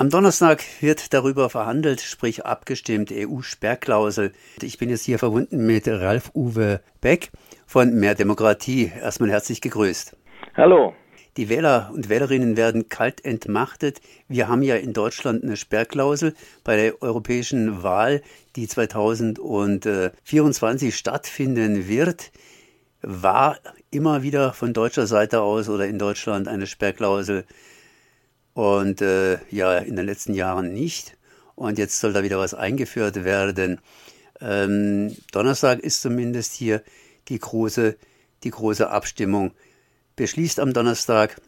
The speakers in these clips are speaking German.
Am Donnerstag wird darüber verhandelt, sprich abgestimmt, EU-Sperrklausel. Ich bin jetzt hier verbunden mit Ralf-Uwe Beck von Mehr Demokratie. Erstmal herzlich gegrüßt. Hallo. Die Wähler und Wählerinnen werden kalt entmachtet. Wir haben ja in Deutschland eine Sperrklausel bei der europäischen Wahl, die 2024 stattfinden wird. War immer wieder von deutscher Seite aus oder in Deutschland eine Sperrklausel und äh, ja, in den letzten Jahren nicht. Und jetzt soll da wieder was eingeführt werden. Ähm, Donnerstag ist zumindest hier die große, die große Abstimmung. Beschließt am Donnerstag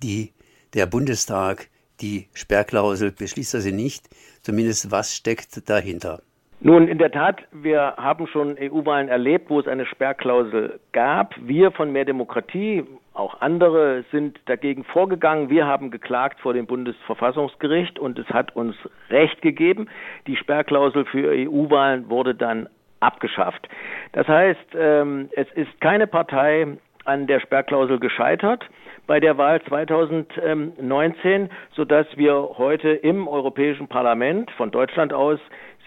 die, der Bundestag die Sperrklausel, beschließt er sie nicht. Zumindest was steckt dahinter? Nun, in der Tat, wir haben schon EU-Wahlen erlebt, wo es eine Sperrklausel gab. Wir von Mehr Demokratie, auch andere sind dagegen vorgegangen. Wir haben geklagt vor dem Bundesverfassungsgericht und es hat uns Recht gegeben. Die Sperrklausel für EU-Wahlen wurde dann abgeschafft. Das heißt, ähm, es ist keine Partei an der Sperrklausel gescheitert bei der Wahl 2019, sodass wir heute im Europäischen Parlament von Deutschland aus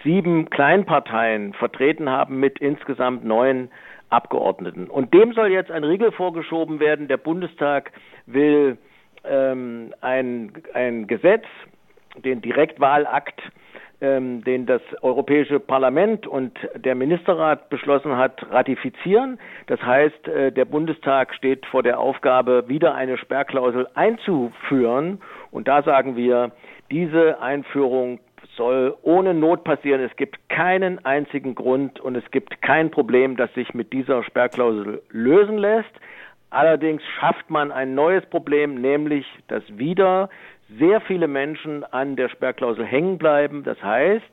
sieben Kleinparteien vertreten haben mit insgesamt neun Abgeordneten. Und dem soll jetzt ein Riegel vorgeschoben werden. Der Bundestag will ähm, ein, ein Gesetz, den Direktwahlakt, ähm, den das Europäische Parlament und der Ministerrat beschlossen hat, ratifizieren. Das heißt, äh, der Bundestag steht vor der Aufgabe, wieder eine Sperrklausel einzuführen. Und da sagen wir, diese Einführung soll ohne Not passieren. Es gibt keinen einzigen Grund und es gibt kein Problem, das sich mit dieser Sperrklausel lösen lässt. Allerdings schafft man ein neues Problem, nämlich dass wieder sehr viele Menschen an der Sperrklausel hängen bleiben. Das heißt,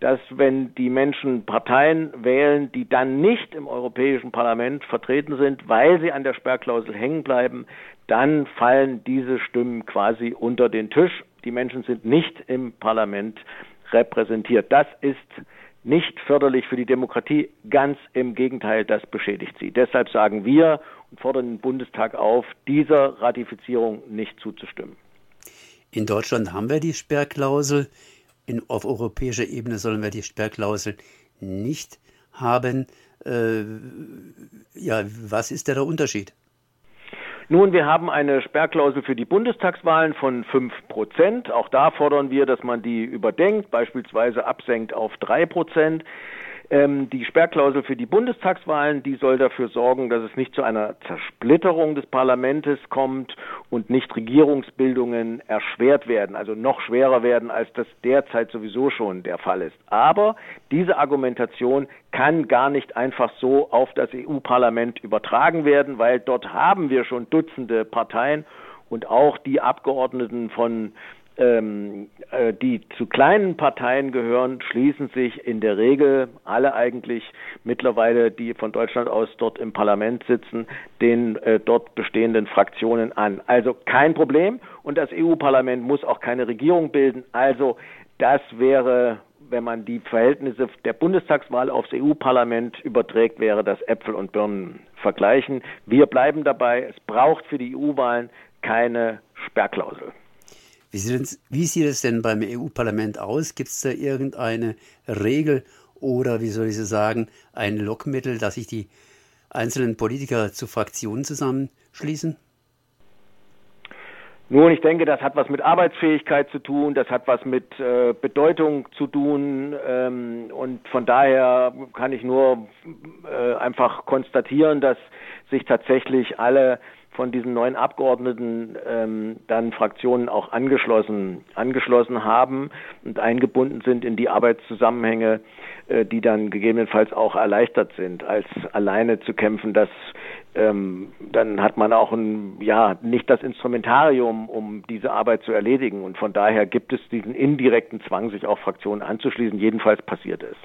dass wenn die Menschen Parteien wählen, die dann nicht im Europäischen Parlament vertreten sind, weil sie an der Sperrklausel hängen bleiben, dann fallen diese Stimmen quasi unter den Tisch. Die Menschen sind nicht im Parlament repräsentiert. Das ist nicht förderlich für die Demokratie, ganz im Gegenteil, das beschädigt sie. Deshalb sagen wir und fordern den Bundestag auf, dieser Ratifizierung nicht zuzustimmen. In Deutschland haben wir die Sperrklausel in, auf europäischer Ebene sollen wir die Sperrklausel nicht haben. Äh, ja, was ist der Unterschied? Nun, wir haben eine Sperrklausel für die Bundestagswahlen von fünf Prozent. Auch da fordern wir, dass man die überdenkt, beispielsweise absenkt auf drei Prozent. Ähm, die Sperrklausel für die Bundestagswahlen, die soll dafür sorgen, dass es nicht zu einer Zersplitterung des Parlaments kommt und nicht Regierungsbildungen erschwert werden, also noch schwerer werden, als das derzeit sowieso schon der Fall ist. Aber diese Argumentation kann gar nicht einfach so auf das EU-Parlament übertragen werden, weil dort haben wir schon Dutzende Parteien und auch die Abgeordneten von ähm, äh, die zu kleinen Parteien gehören, schließen sich in der Regel alle eigentlich mittlerweile, die von Deutschland aus dort im Parlament sitzen, den äh, dort bestehenden Fraktionen an. Also kein Problem und das EU-Parlament muss auch keine Regierung bilden. Also das wäre wenn man die Verhältnisse der Bundestagswahl aufs EU-Parlament überträgt, wäre das Äpfel und Birnen vergleichen. Wir bleiben dabei, es braucht für die EU-Wahlen keine Sperrklausel. Wie sieht, wie sieht es denn beim EU-Parlament aus? Gibt es da irgendeine Regel oder, wie soll ich so sagen, ein Lockmittel, dass sich die einzelnen Politiker zu Fraktionen zusammenschließen? Nun, ich denke, das hat was mit Arbeitsfähigkeit zu tun, das hat was mit äh, Bedeutung zu tun ähm, und von daher kann ich nur äh, einfach konstatieren, dass sich tatsächlich alle von diesen neuen Abgeordneten ähm, dann Fraktionen auch angeschlossen angeschlossen haben und eingebunden sind in die Arbeitszusammenhänge, äh, die dann gegebenenfalls auch erleichtert sind, als alleine zu kämpfen. Das ähm, dann hat man auch ein, ja nicht das Instrumentarium, um diese Arbeit zu erledigen. Und von daher gibt es diesen indirekten Zwang, sich auch Fraktionen anzuschließen. Jedenfalls passiert es.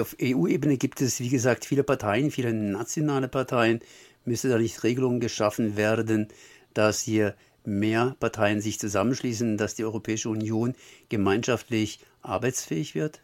Auf EU-Ebene gibt es, wie gesagt, viele Parteien, viele nationale Parteien müsste da nicht Regelungen geschaffen werden, dass hier mehr Parteien sich zusammenschließen, dass die Europäische Union gemeinschaftlich arbeitsfähig wird?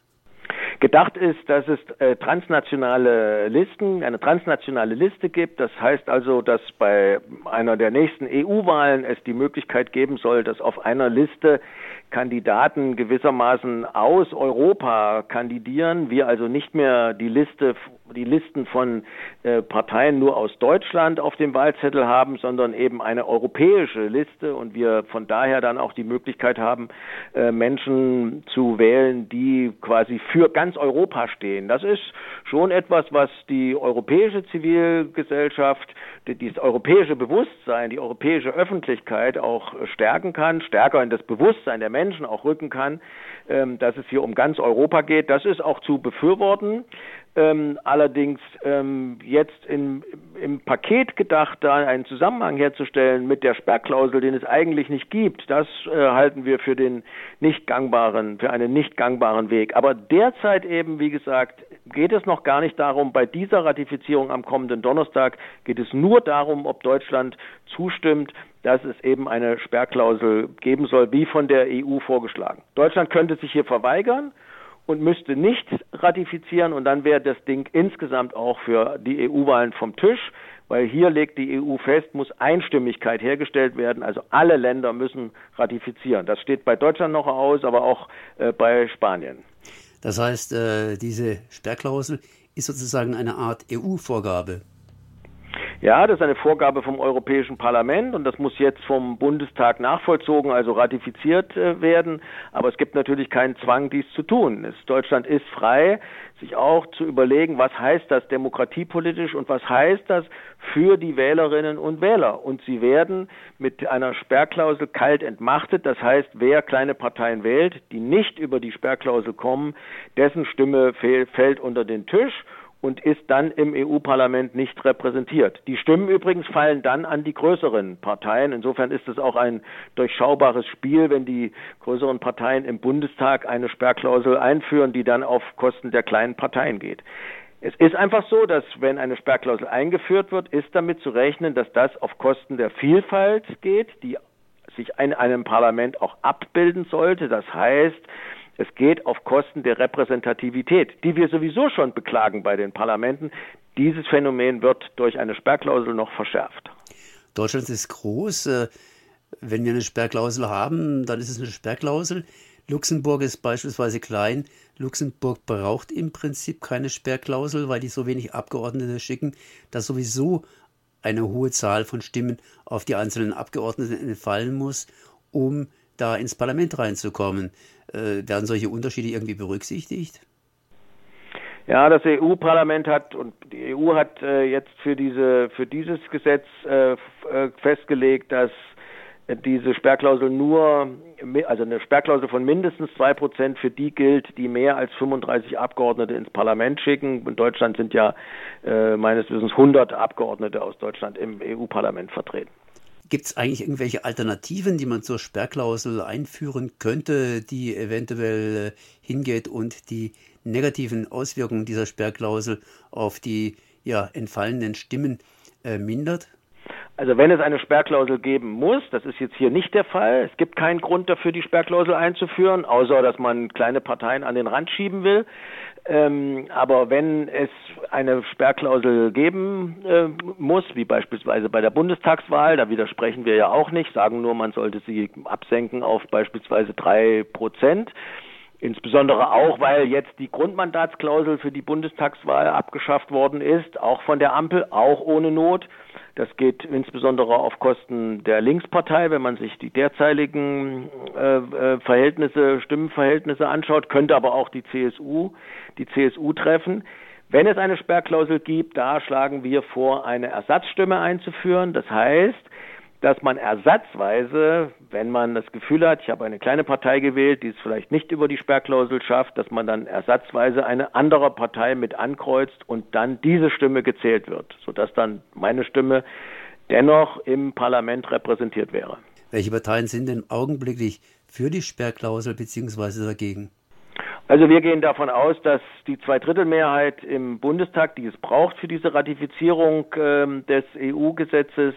Gedacht ist, dass es äh, transnationale Listen, eine transnationale Liste gibt. Das heißt also, dass bei einer der nächsten EU-Wahlen es die Möglichkeit geben soll, dass auf einer Liste Kandidaten gewissermaßen aus Europa kandidieren, wir also nicht mehr die Liste die Listen von äh, Parteien nur aus Deutschland auf dem Wahlzettel haben, sondern eben eine europäische Liste und wir von daher dann auch die Möglichkeit haben, äh, Menschen zu wählen, die quasi für ganz Europa stehen. Das ist schon etwas, was die europäische Zivilgesellschaft, die, das europäische Bewusstsein, die europäische Öffentlichkeit auch stärken kann, stärker in das Bewusstsein der Menschen auch rücken kann, ähm, dass es hier um ganz Europa geht. Das ist auch zu befürworten. Ähm, allerdings ähm, jetzt in, im Paket gedacht, da einen Zusammenhang herzustellen mit der Sperrklausel, den es eigentlich nicht gibt, das äh, halten wir für den nicht gangbaren, für einen nicht gangbaren Weg. Aber derzeit eben, wie gesagt, geht es noch gar nicht darum, bei dieser Ratifizierung am kommenden Donnerstag geht es nur darum, ob Deutschland zustimmt, dass es eben eine Sperrklausel geben soll, wie von der EU vorgeschlagen. Deutschland könnte sich hier verweigern und müsste nicht ratifizieren und dann wäre das Ding insgesamt auch für die EU-Wahlen vom Tisch, weil hier legt die EU fest, muss Einstimmigkeit hergestellt werden, also alle Länder müssen ratifizieren. Das steht bei Deutschland noch aus, aber auch äh, bei Spanien. Das heißt, äh, diese Sperrklausel ist sozusagen eine Art EU-Vorgabe. Ja, das ist eine Vorgabe vom Europäischen Parlament und das muss jetzt vom Bundestag nachvollzogen, also ratifiziert äh, werden. Aber es gibt natürlich keinen Zwang, dies zu tun. Deutschland ist frei, sich auch zu überlegen, was heißt das demokratiepolitisch und was heißt das für die Wählerinnen und Wähler. Und sie werden mit einer Sperrklausel kalt entmachtet. Das heißt, wer kleine Parteien wählt, die nicht über die Sperrklausel kommen, dessen Stimme fällt unter den Tisch und ist dann im EU-Parlament nicht repräsentiert. Die Stimmen übrigens fallen dann an die größeren Parteien. Insofern ist es auch ein durchschaubares Spiel, wenn die größeren Parteien im Bundestag eine Sperrklausel einführen, die dann auf Kosten der kleinen Parteien geht. Es ist einfach so, dass wenn eine Sperrklausel eingeführt wird, ist damit zu rechnen, dass das auf Kosten der Vielfalt geht, die sich in einem Parlament auch abbilden sollte. Das heißt, es geht auf Kosten der Repräsentativität, die wir sowieso schon beklagen bei den Parlamenten. Dieses Phänomen wird durch eine Sperrklausel noch verschärft. Deutschland ist groß. Äh, wenn wir eine Sperrklausel haben, dann ist es eine Sperrklausel. Luxemburg ist beispielsweise klein. Luxemburg braucht im Prinzip keine Sperrklausel, weil die so wenig Abgeordnete schicken, dass sowieso eine hohe Zahl von Stimmen auf die einzelnen Abgeordneten entfallen muss, um da ins Parlament reinzukommen. Äh, werden solche Unterschiede irgendwie berücksichtigt? Ja, das EU-Parlament hat und die EU hat äh, jetzt für diese für dieses Gesetz äh, äh festgelegt, dass diese Sperrklausel nur, also eine Sperrklausel von mindestens zwei Prozent für die gilt, die mehr als 35 Abgeordnete ins Parlament schicken. In Deutschland sind ja äh, meines Wissens 100 Abgeordnete aus Deutschland im EU-Parlament vertreten. Gibt es eigentlich irgendwelche Alternativen, die man zur Sperrklausel einführen könnte, die eventuell äh, hingeht und die negativen Auswirkungen dieser Sperrklausel auf die ja, entfallenen Stimmen äh, mindert? Also wenn es eine Sperrklausel geben muss, das ist jetzt hier nicht der Fall. Es gibt keinen Grund dafür, die Sperrklausel einzuführen, außer dass man kleine Parteien an den Rand schieben will. Ähm, aber wenn es eine Sperrklausel geben äh, muss, wie beispielsweise bei der Bundestagswahl, da widersprechen wir ja auch nicht, sagen nur, man sollte sie absenken auf beispielsweise drei Prozent. Insbesondere auch, weil jetzt die Grundmandatsklausel für die Bundestagswahl abgeschafft worden ist, auch von der Ampel, auch ohne Not. Das geht insbesondere auf Kosten der Linkspartei, wenn man sich die derzeitigen äh, äh, Verhältnisse, Stimmenverhältnisse anschaut, könnte aber auch die CSU, die CSU treffen. Wenn es eine Sperrklausel gibt, da schlagen wir vor, eine Ersatzstimme einzuführen. Das heißt, dass man ersatzweise, wenn man das Gefühl hat, ich habe eine kleine Partei gewählt, die es vielleicht nicht über die Sperrklausel schafft, dass man dann ersatzweise eine andere Partei mit ankreuzt und dann diese Stimme gezählt wird, sodass dann meine Stimme dennoch im Parlament repräsentiert wäre. Welche Parteien sind denn augenblicklich für die Sperrklausel bzw. dagegen? Also wir gehen davon aus, dass die Zweidrittelmehrheit im Bundestag, die es braucht für diese Ratifizierung äh, des EU-Gesetzes,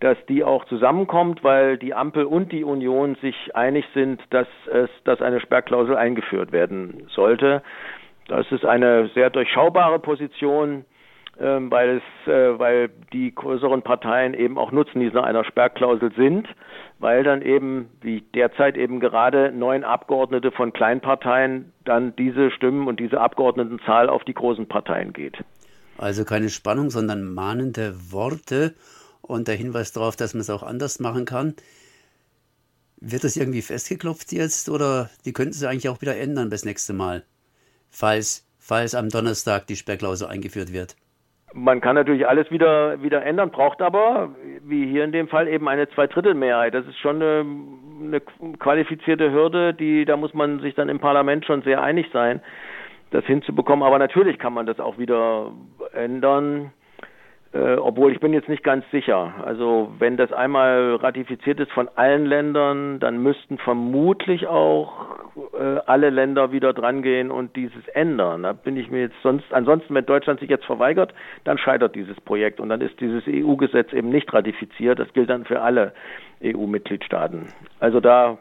dass die auch zusammenkommt, weil die Ampel und die Union sich einig sind, dass es, dass eine Sperrklausel eingeführt werden sollte. Das ist eine sehr durchschaubare Position, ähm, weil es, äh, weil die größeren Parteien eben auch Nutznießer einer Sperrklausel sind, weil dann eben, wie derzeit eben gerade neun Abgeordnete von Kleinparteien dann diese Stimmen und diese Abgeordnetenzahl auf die großen Parteien geht. Also keine Spannung, sondern mahnende Worte und der Hinweis darauf, dass man es auch anders machen kann. Wird das irgendwie festgeklopft jetzt oder die könnten sie eigentlich auch wieder ändern bis nächste Mal, falls, falls am Donnerstag die Sperrklausel eingeführt wird? Man kann natürlich alles wieder, wieder ändern, braucht aber, wie hier in dem Fall, eben eine Zweidrittelmehrheit. Das ist schon eine, eine qualifizierte Hürde, die, da muss man sich dann im Parlament schon sehr einig sein, das hinzubekommen. Aber natürlich kann man das auch wieder ändern. Äh, obwohl ich bin jetzt nicht ganz sicher. Also wenn das einmal ratifiziert ist von allen Ländern, dann müssten vermutlich auch äh, alle Länder wieder drangehen und dieses ändern. Da bin ich mir jetzt sonst, ansonsten, wenn Deutschland sich jetzt verweigert, dann scheitert dieses Projekt und dann ist dieses EU-Gesetz eben nicht ratifiziert. Das gilt dann für alle EU-Mitgliedstaaten. Also da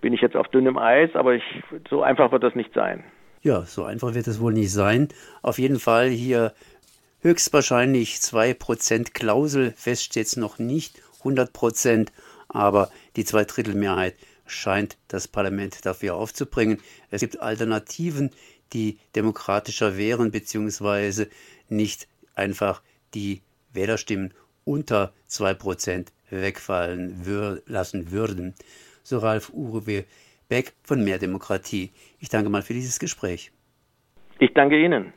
bin ich jetzt auf dünnem Eis, aber ich, so einfach wird das nicht sein. Ja, so einfach wird es wohl nicht sein. Auf jeden Fall hier höchstwahrscheinlich 2% Klausel, fest steht es noch nicht, 100%, aber die Zweidrittelmehrheit scheint das Parlament dafür aufzubringen. Es gibt Alternativen, die demokratischer wären, beziehungsweise nicht einfach die Wählerstimmen unter 2% wegfallen wür lassen würden. So Ralf Uwe Beck von Mehr Demokratie. Ich danke mal für dieses Gespräch. Ich danke Ihnen.